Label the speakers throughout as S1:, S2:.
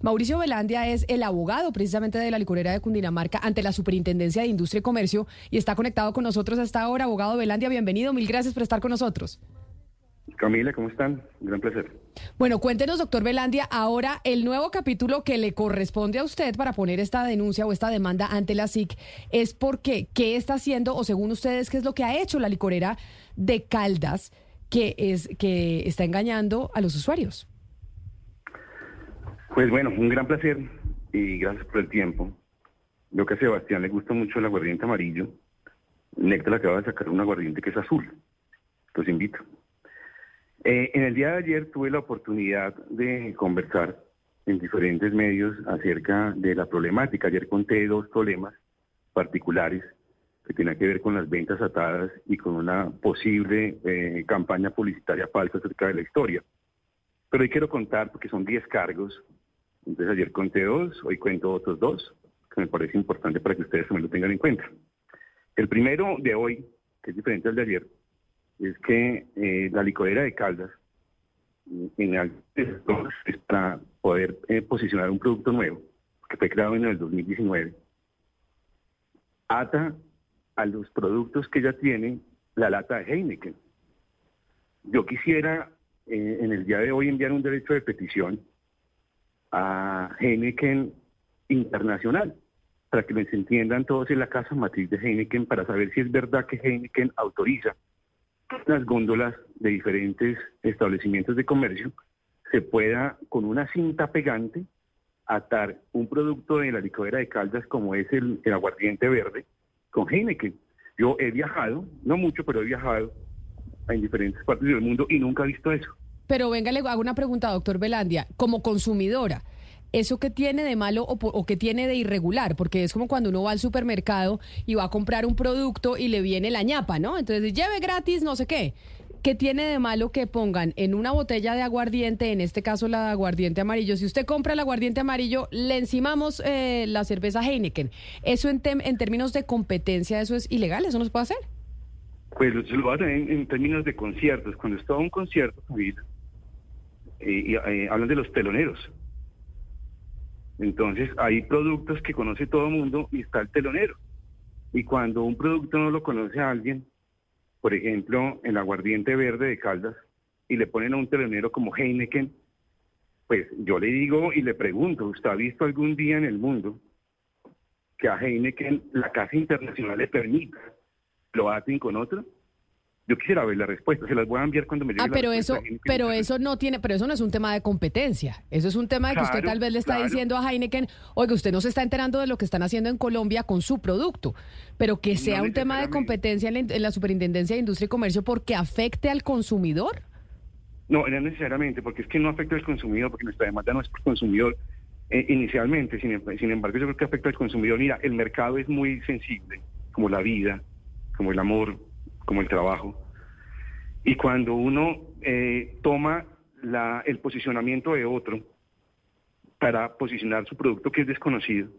S1: Mauricio Velandia es el abogado precisamente de la licorera de Cundinamarca ante la Superintendencia de Industria y Comercio y está conectado con nosotros hasta ahora. Abogado Velandia, bienvenido. Mil gracias por estar con nosotros.
S2: Camila, ¿cómo están? Gran placer.
S1: Bueno, cuéntenos, doctor Velandia, ahora el nuevo capítulo que le corresponde a usted para poner esta denuncia o esta demanda ante la SIC es porque qué está haciendo o según ustedes qué es lo que ha hecho la licorera de Caldas que es que está engañando a los usuarios.
S2: Pues bueno, un gran placer y gracias por el tiempo. Lo que a Sebastián le gusta mucho el aguardiente amarillo. Néctar acaba de sacar un aguardiente que es azul. Los invito. Eh, en el día de ayer tuve la oportunidad de conversar en diferentes medios acerca de la problemática. Ayer conté dos problemas particulares que tienen que ver con las ventas atadas y con una posible eh, campaña publicitaria falsa acerca de la historia. Pero hoy quiero contar porque son 10 cargos. Entonces ayer conté dos, hoy cuento otros dos, que me parece importante para que ustedes también lo tengan en cuenta. El primero de hoy, que es diferente al de ayer, es que eh, la licorera de Caldas, en el, para poder eh, posicionar un producto nuevo, que fue creado en el 2019, ata a los productos que ya tiene la lata de Heineken. Yo quisiera eh, en el día de hoy enviar un derecho de petición a Heineken Internacional, para que les entiendan todos en la casa matriz de Heineken, para saber si es verdad que Heineken autoriza las góndolas de diferentes establecimientos de comercio se pueda con una cinta pegante atar un producto de la licuadora de Caldas como es el, aguardiente verde con Heineken. Yo he viajado, no mucho, pero he viajado en diferentes partes del mundo y nunca he visto eso.
S1: Pero venga, le hago una pregunta, doctor Velandia. Como consumidora, ¿Eso qué tiene de malo o, qué tiene de irregular? Porque es como cuando uno va al supermercado y va a comprar un producto y le viene la ñapa, ¿no? Entonces, lleve gratis no sé qué. ¿Qué tiene de malo que pongan en una botella de aguardiente, en este caso la de aguardiente amarillo? Si usted compra el aguardiente amarillo, le encimamos eh, la cerveza Heineken. ¿Eso en, en términos de competencia, eso es ilegal? ¿Eso no se puede hacer?
S2: Pues se lo va a tener en, términos de conciertos. Cuando estaba un concierto, eh, y, eh, hablan de los teloneros. Entonces, hay productos que conoce todo el mundo y está el telonero. Y cuando un producto no lo conoce a alguien, por ejemplo, el aguardiente verde de Caldas, y le ponen a un telonero como Heineken, pues yo le digo y le pregunto, ¿usted ha visto algún día en el mundo que a Heineken la Casa Internacional le permita lo hacen con otro? Yo quisiera ver la respuesta, se las voy a enviar cuando me llegue
S1: Ah, pero eso, pero eso no tiene, pero eso no es un tema de competencia. Eso es un tema de que usted tal vez le está diciendo a Heineken, oiga, usted no se está enterando de lo que están haciendo en Colombia con su producto, pero que sea un tema de competencia en la, Superintendencia de Industria y Comercio porque afecte al consumidor.
S2: No, no necesariamente, porque es que no afecta al consumidor, porque nuestra demanda no es por consumidor eh, inicialmente, sin, sin embargo yo creo que afecta al consumidor. Mira, el mercado es muy sensible, como la vida, como el amor, como el trabajo. Y cuando uno eh, toma la, el posicionamiento de otro para posicionar su producto que es desconocido,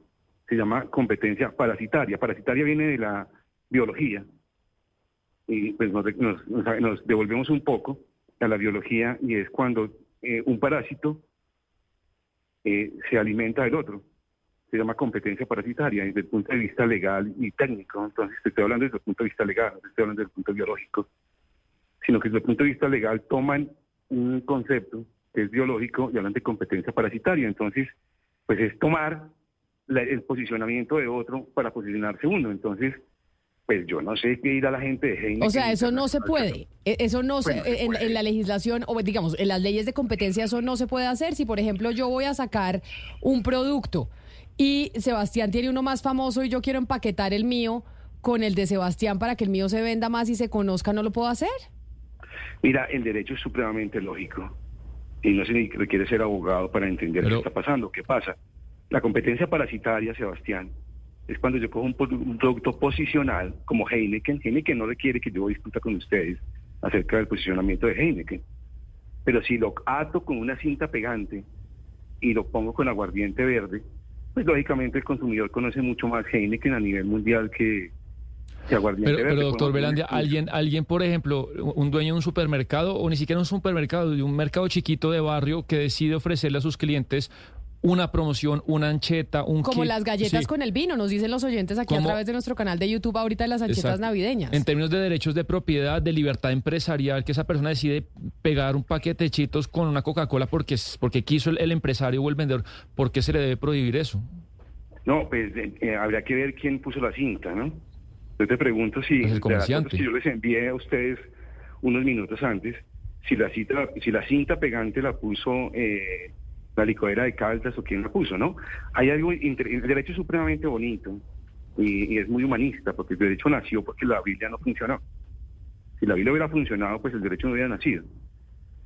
S2: se llama competencia parasitaria. Parasitaria viene de la biología. Y pues nos, devolvemos un poco a la biología y es cuando eh, un parásito eh, se alimenta del otro se llama competencia parasitaria desde el punto de vista legal y técnico. Entonces, estoy hablando desde el punto de vista legal, no estoy hablando desde el punto biológico, sino que desde el punto de vista legal toman un concepto que es biológico y hablan de competencia parasitaria. Entonces, pues es tomar el posicionamiento de otro para posicionarse uno. Entonces, pues yo no sé qué ir a la gente de Heineken.
S1: O sea, eso no se puede. E, eso no se, en, en, la legislación, o digamos, en las leyes de competencia, eso no se puede hacer. Si, por ejemplo, yo voy a sacar un producto y Sebastián tiene uno más famoso y yo quiero empaquetar el mío con el de Sebastián para que el mío se venda más y se conozca, ¿no lo puedo hacer?
S2: Mira, el derecho es supremamente lógico y no se requiere ser abogado para entender qué está pasando. ¿Qué pasa? La competencia parasitaria, Sebastián, es cuando yo cojo un, producto posicional como Heineken. Heineken no requiere que yo discuta con ustedes acerca del posicionamiento de Heineken. Pero si lo ato con una cinta pegante y lo pongo con aguardiente verde, pues lógicamente el consumidor conoce mucho más Heineken a nivel mundial que,
S3: aguardiente. Pero, Pero doctor Velandia, alguien, alguien, por ejemplo, un dueño de un supermercado o ni siquiera un supermercado, de un mercado chiquito de barrio que decide ofrecerle a sus clientes una promoción, una ancheta, un
S1: Como las galletas con el vino, nos dicen los oyentes aquí a través de nuestro canal de YouTube ahorita de las anchetas navideñas.
S3: En términos de derechos de propiedad, de libertad empresarial, que esa persona decide pegar un paquete de chitos con una Coca-Cola porque, porque quiso el, empresario o el vendedor, ¿por qué se le debe prohibir eso?
S2: No, pues eh, eh, habría que ver quién puso la cinta, ¿no? Yo te pregunto si,
S3: pues si
S2: yo les envié a ustedes unos minutos antes, si la, cita, si la cinta pegante la puso... Eh, la licuadora de Caldas o quien la puso, ¿no? Hay algo, el derecho es supremamente bonito y, es muy humanista, porque el derecho nació porque la Biblia no funcionó. Si la Biblia hubiera funcionado, pues el derecho no hubiera nacido.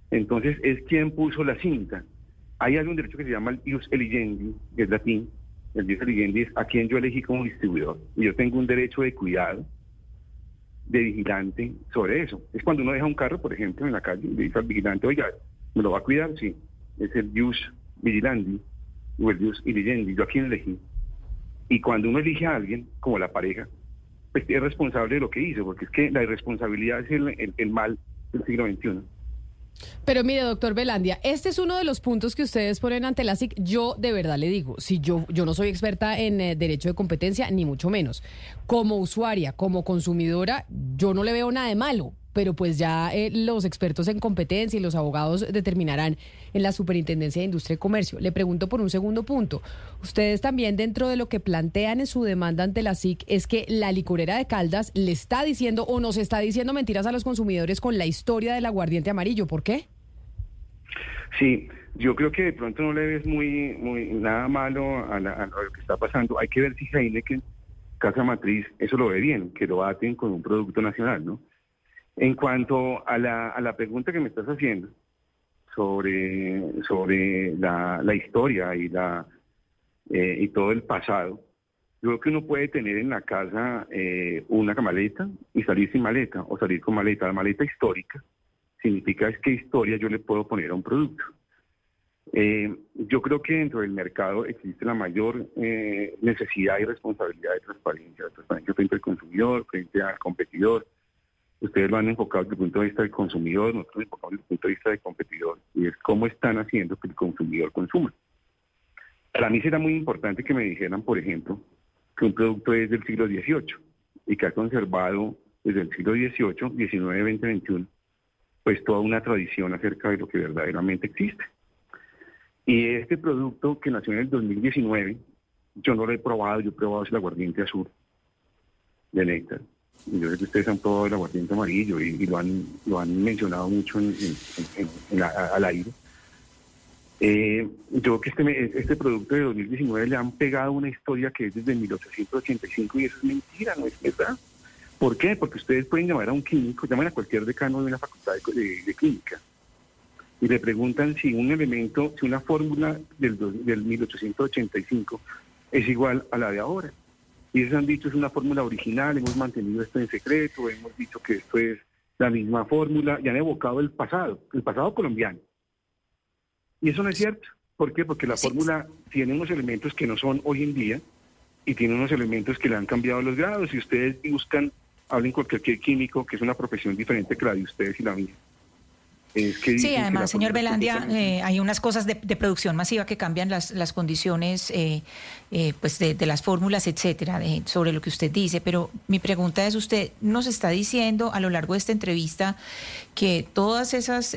S2: Entonces, es quien puso la cinta. Hay algún derecho que se llama el ius eligendi, que es latín. El ius eligendi es a quien yo elegí como distribuidor. Y yo tengo un derecho de cuidado, de vigilante sobre eso. Es cuando uno deja un carro, por ejemplo, en la calle, y le dice al vigilante, oiga, ¿me lo va a cuidar? Sí. Es el ius vigilandi o el Dios irigendi, yo a quién elegí. Y cuando uno elige a alguien, como la pareja, pues es responsable de lo que hizo, porque es que la irresponsabilidad es el, el, mal del siglo XXI.
S1: Pero mire, doctor Belandia, este es uno de los puntos que ustedes ponen ante la SIC. Yo de verdad le digo, si yo, yo no soy experta en eh, derecho de competencia, ni mucho menos. Como usuaria, como consumidora, yo no le veo nada de malo pero pues ya eh, los expertos en competencia y los abogados determinarán en la Superintendencia de Industria y Comercio. Le pregunto por un segundo punto. Ustedes también dentro de lo que plantean en su demanda ante la SIC es que la licorera de Caldas le está diciendo o nos está diciendo mentiras a los consumidores con la historia del aguardiente amarillo. ¿Por qué?
S2: Sí, yo creo que de pronto no le ves muy, muy nada malo a, lo que está pasando. Hay que ver si Heineken, Casa Matriz, eso lo ve bien, que lo baten con un producto nacional, ¿no? En cuanto a la, a la pregunta que me estás haciendo sobre, sobre la, historia y, la, eh, y todo el pasado, yo creo que uno puede tener en la casa eh, una maleta y salir sin maleta o salir con maleta. La maleta histórica significa es que historia yo le puedo poner a un producto. Eh, yo creo que dentro del mercado existe la mayor necesidad y responsabilidad de transparencia, de transparencia frente al consumidor, frente al competidor, Ustedes lo han enfocado desde el punto de vista del consumidor, nosotros enfocamos desde el punto de vista del competidor, y es cómo están haciendo que el consumidor consuma. Para mí será muy importante que me dijeran, por ejemplo, que un producto es del siglo XVIII y que ha conservado desde el siglo XVIII, XIX, XX, XXI, pues toda una tradición acerca de lo que verdaderamente existe. Y este producto que nació en el 2019, yo no lo he probado, yo he probado el aguardiente azul de néctar yo sé que ustedes han probado el aguardiente amarillo y, lo, han, lo han mencionado mucho en, al aire. Eh, yo creo que este, este producto de 2019 le han pegado una historia que es desde 1885 y eso es mentira, no es verdad. ¿Por qué? Porque ustedes pueden llamar a un químico, llaman a cualquier decano de una facultad de, de, química y le preguntan si un elemento, si una fórmula del, del 1885 es igual a la de ahora. Y ellos han dicho es una fórmula original, hemos mantenido esto en secreto, hemos dicho que esto es la misma fórmula y han evocado el pasado, el pasado colombiano. Y eso no es cierto. ¿Por qué? Porque la fórmula tiene unos elementos que no son hoy en día y tiene unos elementos que le han cambiado los grados. Si ustedes buscan, hablen con cualquier químico, que es una profesión diferente que la de ustedes y la mía
S4: sí, además, señor Belandia, eh, hay unas cosas de, producción masiva que cambian las, las condiciones eh, eh, pues de, las fórmulas, etcétera, sobre lo que usted dice. Pero mi pregunta es: usted nos está diciendo a lo largo de esta entrevista que todas esas,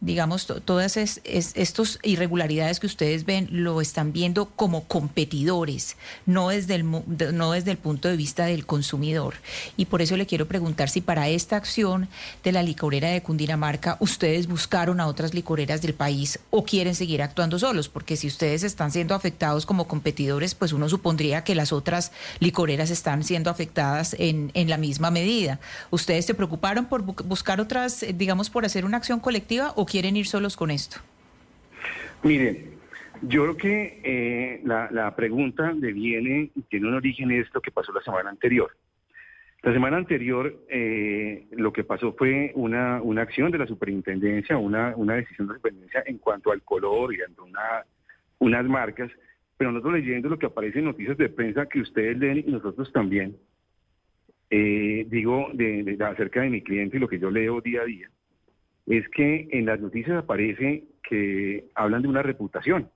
S4: digamos, todas es, estos irregularidades que ustedes ven lo están viendo como competidores, no desde, el, no desde el punto de vista del consumidor. Y por eso le quiero preguntar si para esta acción de la licorera de Cundinamarca usted ustedes buscaron a otras licoreras del país o quieren seguir actuando solos, porque si ustedes están siendo afectados como competidores, pues uno supondría que las otras licoreras están siendo afectadas en, en la misma medida. ¿Ustedes se preocuparon por buscar otras, eh, digamos, por hacer una acción colectiva o quieren ir solos con esto?
S2: Miren, yo creo que eh, la, la pregunta deviene tiene un origen en esto que pasó la semana anterior. La semana anterior eh, lo que pasó fue una, una acción de la superintendencia, una, una decisión de la superintendencia en cuanto al color y ante una, unas marcas, pero nosotros leyendo lo que aparece en noticias de prensa que ustedes leen y nosotros también, eh, digo de, acerca de mi cliente y lo que yo leo día a día, es que en las noticias aparece que hablan de una reputación.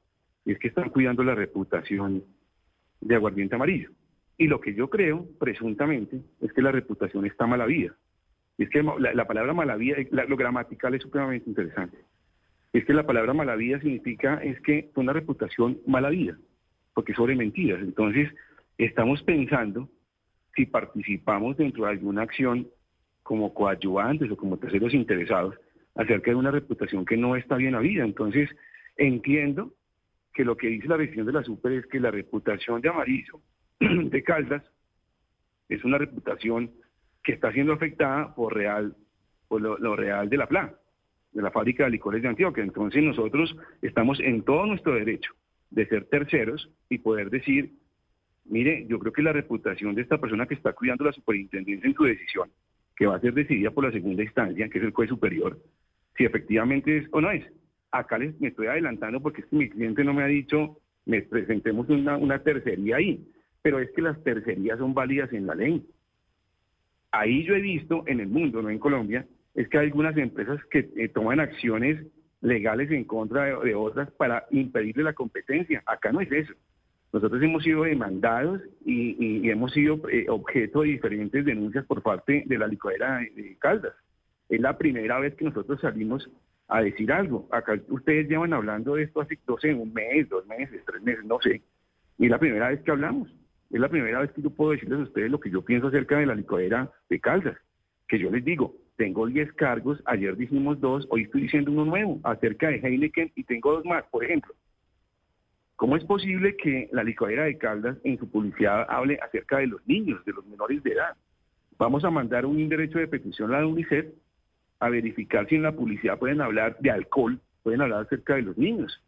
S2: y es que están cuidando la reputación de aguardiente amarillo. Y lo que yo creo, presuntamente, es que la reputación está mala vida. Es que la, palabra mala vida, lo gramatical es supremamente interesante. Es que la palabra mala vida significa es que una reputación mala vida, porque sobre mentiras. Entonces, estamos pensando si participamos dentro de alguna acción como coadyuvantes o como terceros interesados acerca de una reputación que no está bien habida. Entonces, entiendo que lo que dice la decisión de la Super es que la reputación de Amarillo, de Caldas, es una reputación que está siendo afectada por real, por lo, real de la PLA, de la fábrica de licores de Antioquia. Entonces nosotros estamos en todo nuestro derecho de ser terceros y poder decir, mire, yo creo que la reputación de esta persona que está cuidando la superintendencia en su decisión, que va a ser decidida por la segunda instancia, que es el juez superior, si efectivamente es o no es. Acá les, me estoy adelantando porque mi cliente no me ha dicho, me presentemos una, una tercería ahí, pero es que las tercerías son válidas en la ley. Ahí yo he visto en el mundo, no en Colombia, es que hay algunas empresas que eh, toman acciones legales en contra de, otras para impedirle la competencia. Acá no es eso. Nosotros hemos sido demandados y, hemos sido eh, objeto de diferentes denuncias por parte de la licuadera de Caldas. Es la primera vez que nosotros salimos a decir algo. Acá ustedes llevan hablando de esto hace, no sé, un mes, dos meses, tres meses, no sé. Y es la primera vez que hablamos. Es la primera vez que yo puedo decirles a ustedes lo que yo pienso acerca de la licuadera de Caldas. Que yo les digo, tengo 10 cargos, ayer dijimos dos, hoy estoy diciendo uno nuevo acerca de Heineken y tengo dos más, por ejemplo. ¿Cómo es posible que la licuadera de Caldas en su publicidad hable acerca de los niños, de los menores de edad? Vamos a mandar un derecho de petición a la UNICEF a verificar si en la publicidad pueden hablar de alcohol, pueden hablar acerca de los niños.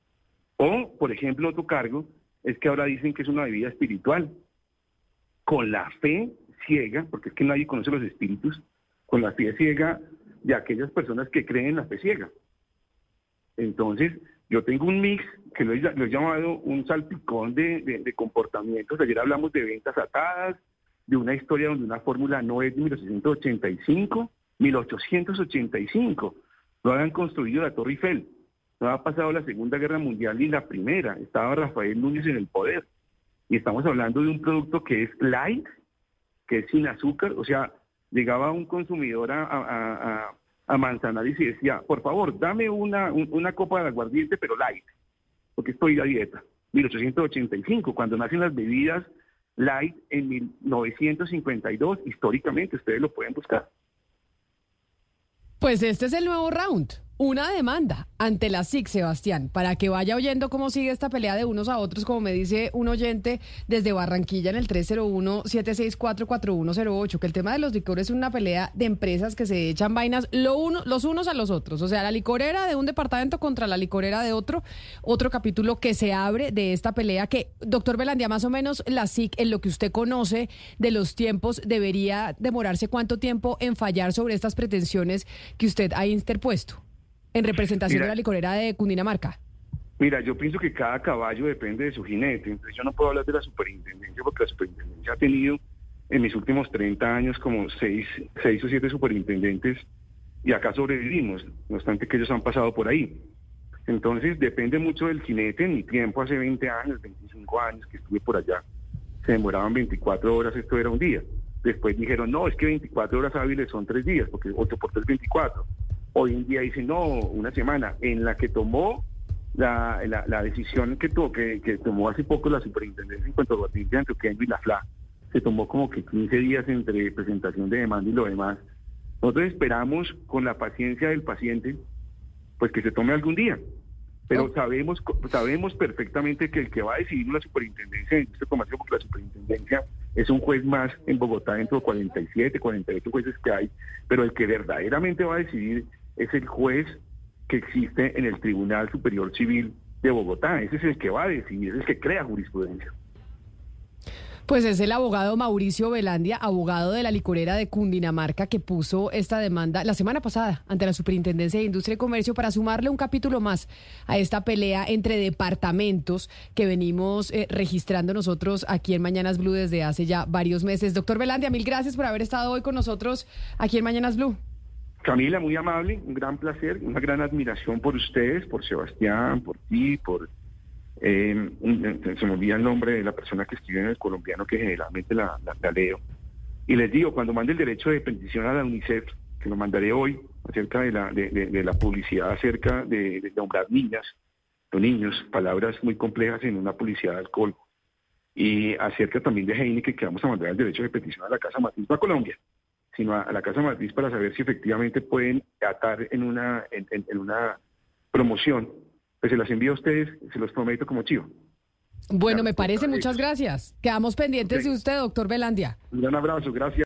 S2: O, por ejemplo, otro cargo es que ahora dicen que es una bebida espiritual. Con la fe ciega, porque es que nadie conoce los espíritus, con la fe ciega de aquellas personas que creen en la fe ciega. Entonces, yo tengo un mix que lo he, llamado un salpicón de, comportamientos. Ayer hablamos de ventas atadas, de una historia donde una fórmula no es de 1885, 1885. No habían construido la Torre Eiffel. No ha pasado la Segunda Guerra Mundial ni la Primera. Estaba Rafael Núñez en el poder. Y estamos hablando de un producto que es light, que es sin azúcar. O sea, llegaba un consumidor a, a, Manzanares y decía, por favor, dame una, una copa de aguardiente, pero light, porque estoy a dieta. 1885, cuando nacen las bebidas light en 1952, históricamente, ustedes lo pueden buscar.
S1: Pues este es el nuevo round. Una demanda ante la SIC, Sebastián, para que vaya oyendo cómo sigue esta pelea de unos a otros, como me dice un oyente desde Barranquilla en el 301-764-4108, que el tema de los licores es una pelea de empresas que se echan vainas lo uno, los unos a los otros. O sea, la licorera de un departamento contra la licorera de otro. Otro capítulo que se abre de esta pelea que, doctor Belandia, más o menos la SIC, en lo que usted conoce de los tiempos, debería demorarse cuánto tiempo en fallar sobre estas pretensiones que usted ha interpuesto en representación de la licorera de Cundinamarca?
S2: Mira, yo pienso que cada caballo depende de su jinete, entonces yo no puedo hablar de la superintendencia porque la superintendencia ha tenido en mis últimos 30 años como seis, seis o siete superintendentes y acá sobrevivimos, no obstante que ellos han pasado por ahí. Entonces depende mucho del jinete, en mi tiempo hace 20 años, 25 años que estuve por allá, se demoraban 24 horas, esto era un día. Después dijeron, no, es que 24 horas hábiles son tres días, porque 8 por 3 24. Hoy en día dicen, no, una semana, en la que tomó la, la, decisión que, que, tomó hace poco la superintendencia en cuanto a de Antioquia y la FLA, se tomó como que 15 días entre presentación de demanda y lo demás. Nosotros esperamos con la paciencia del paciente, pues que se tome algún día. Pero sabemos sabemos perfectamente que el que va a decidir la superintendencia de este comercio, porque la superintendencia es un juez más en Bogotá dentro de 47, 48 jueces que hay, pero el que verdaderamente va a decidir es el juez que existe en el Tribunal Superior Civil de Bogotá. Ese es el que va a decidir, es el que crea jurisprudencia.
S1: Pues es el abogado Mauricio Velandia, abogado de la licorera de Cundinamarca, que puso esta demanda la semana pasada ante la Superintendencia de Industria y Comercio para sumarle un capítulo más a esta pelea entre departamentos que venimos eh, registrando nosotros aquí en Mañanas Blue desde hace ya varios meses. Doctor Velandia, mil gracias por haber estado hoy con nosotros aquí en Mañanas Blue.
S2: Camila, muy amable, un gran placer, una gran admiración por ustedes, por Sebastián, por ti, por eh, se me olvida el nombre de la persona que escribe en el colombiano, que generalmente la, leo. Y les digo, cuando mande el derecho de petición a la UNICEF, que lo mandaré hoy, acerca de la, de, la publicidad acerca de, nombrar niñas o niños, palabras muy complejas en una publicidad de alcohol, y acerca también de Heineken, que vamos a mandar el derecho de petición a la Casa Matriz, no a Colombia, sino a, la Casa Matriz para saber si efectivamente pueden atar en una, en una promoción pues se las envío a ustedes, se los prometo como chivo.
S1: Bueno, me parece, muchas gracias. Quedamos pendientes de usted, doctor Belandia.
S2: Un gran abrazo, gracias.